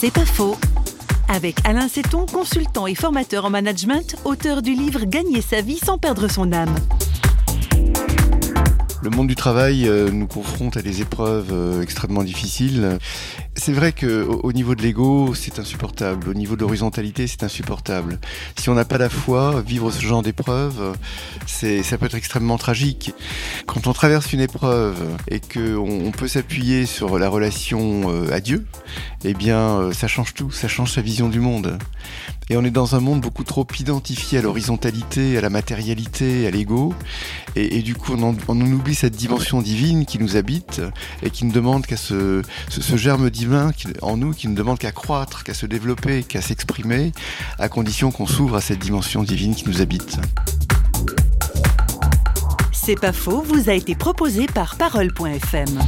C'est pas faux. Avec Alain Seton, consultant et formateur en management, auteur du livre Gagner sa vie sans perdre son âme. Le monde du travail euh, nous confronte à des épreuves euh, extrêmement difficiles. C'est vrai que au niveau de l'ego, c'est insupportable. Au niveau de l'horizontalité, c'est insupportable. Si on n'a pas la foi, vivre ce genre d'épreuve, ça peut être extrêmement tragique. Quand on traverse une épreuve et que on, peut s'appuyer sur la relation euh, à Dieu, eh bien, ça change tout. Ça change sa vision du monde. Et on est dans un monde beaucoup trop identifié à l'horizontalité, à la matérialité, à l'ego. Et, du coup, on, oublie cette dimension divine qui nous habite et qui ne demande qu'à ce, germe divin en nous qui ne demande qu'à croître, qu'à se développer, qu'à s'exprimer, à condition qu'on s'ouvre à cette dimension divine qui nous habite. C'est pas faux, vous a été proposé par Parole.fm.